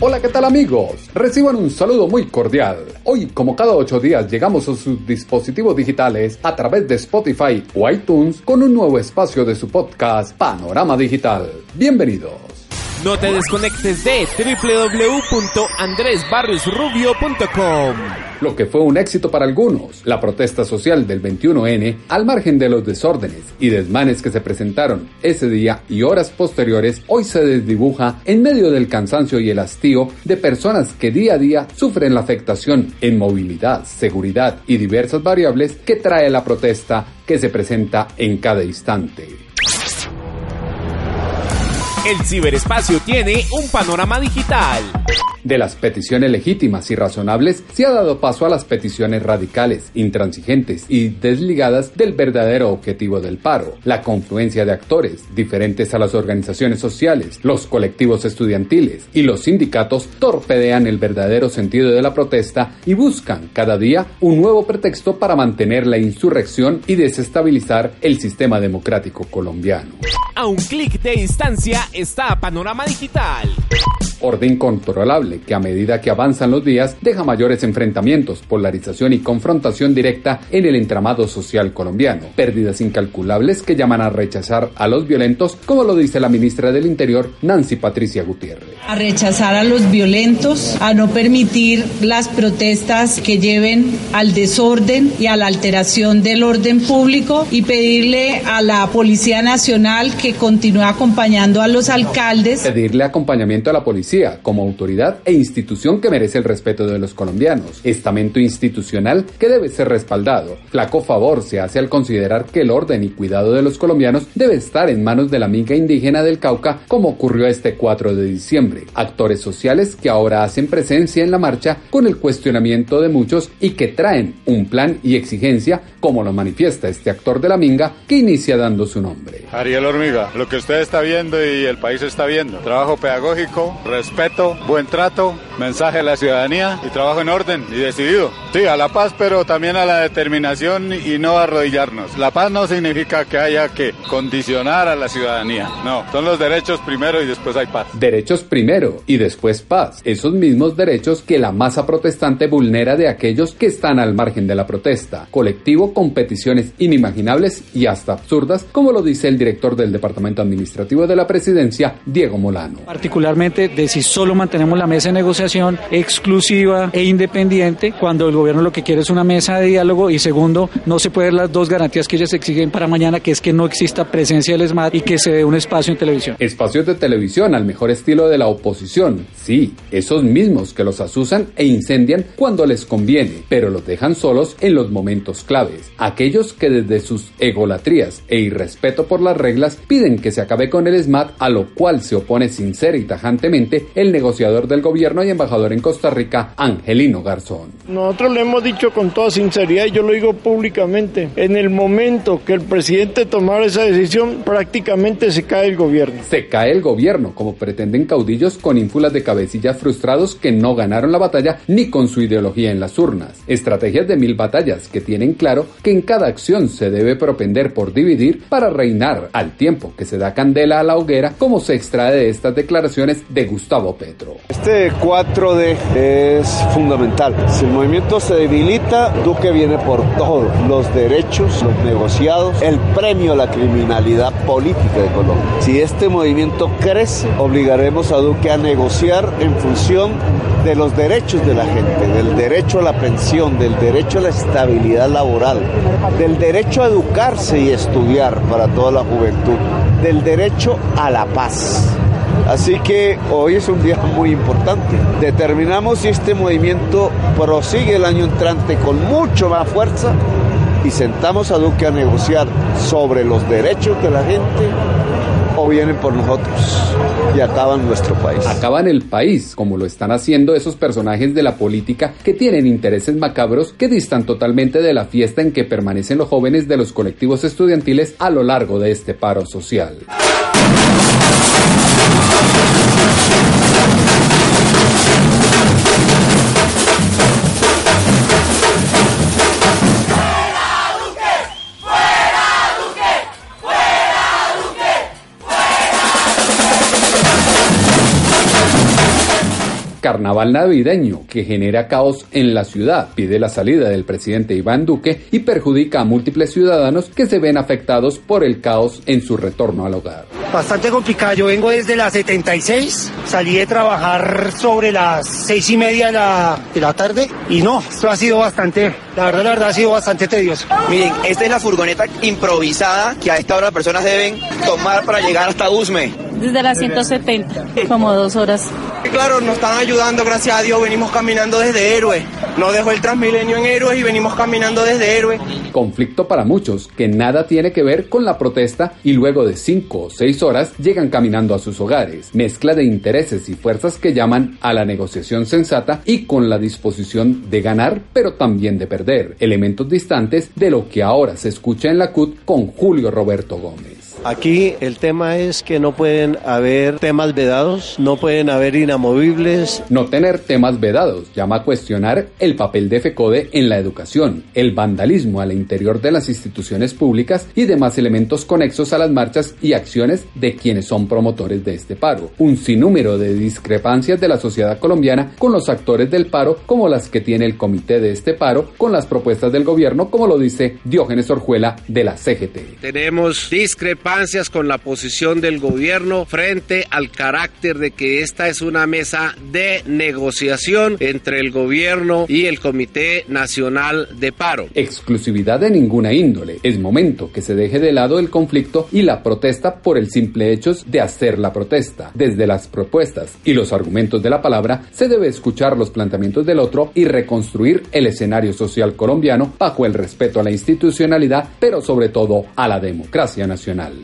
Hola, ¿qué tal amigos? Reciban un saludo muy cordial. Hoy, como cada ocho días, llegamos a sus dispositivos digitales a través de Spotify o iTunes con un nuevo espacio de su podcast Panorama Digital. Bienvenidos. No te desconectes de www.andresbarriosrubio.com. Lo que fue un éxito para algunos, la protesta social del 21N, al margen de los desórdenes y desmanes que se presentaron ese día y horas posteriores, hoy se desdibuja en medio del cansancio y el hastío de personas que día a día sufren la afectación en movilidad, seguridad y diversas variables que trae la protesta que se presenta en cada instante. El ciberespacio tiene un panorama digital. De las peticiones legítimas y razonables se ha dado paso a las peticiones radicales, intransigentes y desligadas del verdadero objetivo del paro, la confluencia de actores diferentes a las organizaciones sociales, los colectivos estudiantiles y los sindicatos torpedean el verdadero sentido de la protesta y buscan cada día un nuevo pretexto para mantener la insurrección y desestabilizar el sistema democrático colombiano. A un clic de distancia está Panorama Digital. Orden controlable que a medida que avanzan los días deja mayores enfrentamientos, polarización y confrontación directa en el entramado social colombiano. Pérdidas incalculables que llaman a rechazar a los violentos, como lo dice la ministra del Interior, Nancy Patricia Gutiérrez. A rechazar a los violentos, a no permitir las protestas que lleven al desorden y a la alteración del orden público y pedirle a la Policía Nacional que continúe acompañando a los alcaldes. Pedirle acompañamiento a la policía como autoridad e institución que merece el respeto de los colombianos. Estamento institucional que debe ser respaldado. Flaco favor se hace al considerar que el orden y cuidado de los colombianos debe estar en manos de la amiga indígena del Cauca como ocurrió este 4 de diciembre. Actores sociales que ahora hacen presencia en la marcha con el cuestionamiento de muchos y que traen un plan y exigencia como lo manifiesta este actor de la Minga que inicia dando su nombre. Ariel Hormiga, lo que usted está viendo y el país está viendo. Trabajo pedagógico, respeto, buen trato, mensaje a la ciudadanía y trabajo en orden y decidido. Sí, a la paz, pero también a la determinación y no arrodillarnos. La paz no significa que haya que condicionar a la ciudadanía. No, son los derechos primero y después hay paz. Derechos primero y después paz. Esos mismos derechos que la masa protestante vulnera de aquellos que están al margen de la protesta. Colectivo con peticiones inimaginables y hasta absurdas, como lo dice el director del Departamento Administrativo de la Presidencia, Diego Molano. Particularmente de si solo mantenemos la mesa de negociación exclusiva e independiente, cuando el gobierno lo que quiere es una mesa de diálogo y segundo, no se pueden las dos garantías que ellos exigen para mañana, que es que no exista presencia del ESMAD y que se dé un espacio en televisión. Espacios de televisión al mejor estilo de la oposición, sí, esos mismos que los asusan e incendian cuando les conviene, pero los dejan solos en los momentos claves. Aquellos que desde sus egolatrías e irrespeto por las reglas piden que se acabe con el ESMAD, a lo cual se opone sincera y tajantemente el negociador del gobierno y embajador en Costa Rica, Angelino Garzón. Nosotros le hemos dicho con toda sinceridad y yo lo digo públicamente, en el momento que el presidente tomara esa decisión, prácticamente se cae el gobierno. Se cae el gobierno, como pretenden caudillos con ínfulas de cabecillas frustrados que no ganaron la batalla ni con su ideología en las urnas. Estrategias de mil batallas que tienen claro que en cada acción se debe propender por dividir para reinar al tiempo que se da candela a la hoguera, como se extrae de estas declaraciones de Gustavo Petro. Este 4D es fundamental. Si el movimiento se debilita, Duque viene por todos los derechos, los negociados, el premio a la criminalidad política de Colombia. Si este movimiento crece, obligaremos a Duque a negociar en función de los derechos de la gente, del derecho a la pensión, del derecho a la estabilidad laboral, del derecho a educarse y estudiar para toda la juventud, del derecho a la paz. Así que hoy es un día muy importante. Determinamos si este movimiento prosigue el año entrante con mucho más fuerza y sentamos a Duque a negociar sobre los derechos de la gente o vienen por nosotros y acaban nuestro país. Acaban el país, como lo están haciendo esos personajes de la política que tienen intereses macabros que distan totalmente de la fiesta en que permanecen los jóvenes de los colectivos estudiantiles a lo largo de este paro social. Carnaval navideño que genera caos en la ciudad, pide la salida del presidente Iván Duque y perjudica a múltiples ciudadanos que se ven afectados por el caos en su retorno al hogar. Bastante complicado, yo vengo desde las 76, salí de trabajar sobre las seis y media de la, de la tarde y no, esto ha sido bastante, la verdad, la verdad ha sido bastante tedioso. Miren, esta es la furgoneta improvisada que a esta hora las personas deben tomar para llegar hasta Usme. Desde las 170, como dos horas. Claro, nos están ayudando, gracias a Dios, venimos caminando desde Héroe. No dejó el Transmilenio en Héroe y venimos caminando desde Héroe. Conflicto para muchos que nada tiene que ver con la protesta y luego de cinco o seis horas llegan caminando a sus hogares. Mezcla de intereses y fuerzas que llaman a la negociación sensata y con la disposición de ganar, pero también de perder. Elementos distantes de lo que ahora se escucha en la CUT con Julio Roberto Gómez. Aquí el tema es que no pueden haber temas vedados, no pueden haber inamovibles. No tener temas vedados llama a cuestionar el papel de FECODE en la educación, el vandalismo al interior de las instituciones públicas y demás elementos conexos a las marchas y acciones de quienes son promotores de este paro. Un sinnúmero de discrepancias de la sociedad colombiana con los actores del paro, como las que tiene el comité de este paro, con las propuestas del gobierno, como lo dice Diógenes Orjuela de la CGT. Tenemos discrepancias con la posición del gobierno frente al carácter de que esta es una mesa de negociación entre el gobierno y el Comité Nacional de Paro. Exclusividad de ninguna índole. Es momento que se deje de lado el conflicto y la protesta por el simple hecho de hacer la protesta. Desde las propuestas y los argumentos de la palabra se debe escuchar los planteamientos del otro y reconstruir el escenario social colombiano bajo el respeto a la institucionalidad, pero sobre todo a la democracia nacional.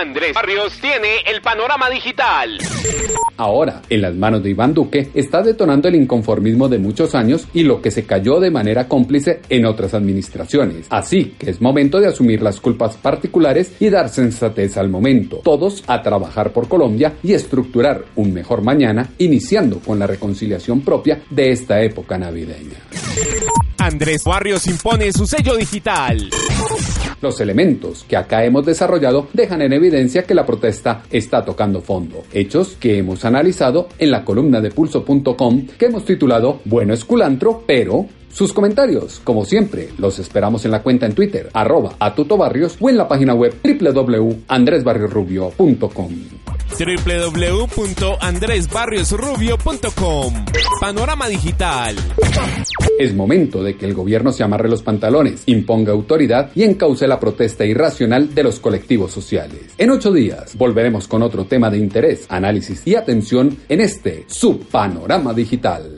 Andrés Barrios tiene el panorama digital. Ahora, en las manos de Iván Duque, está detonando el inconformismo de muchos años y lo que se cayó de manera cómplice en otras administraciones. Así que es momento de asumir las culpas particulares y dar sensatez al momento. Todos a trabajar por Colombia y estructurar un mejor mañana, iniciando con la reconciliación propia de esta época navideña. Andrés Barrios impone su sello digital. Los elementos que acá hemos desarrollado dejan en evidencia que la protesta está tocando fondo. Hechos que hemos analizado en la columna de pulso.com que hemos titulado Bueno es culantro, pero sus comentarios, como siempre, los esperamos en la cuenta en Twitter, arroba a tutobarrios o en la página web www.andresbarriosrubio.com www.andresbarriosrubio.com Panorama Digital. Es momento de que el gobierno se amarre los pantalones, imponga autoridad y encauce la protesta irracional de los colectivos sociales. En ocho días volveremos con otro tema de interés, análisis y atención en este su Panorama Digital.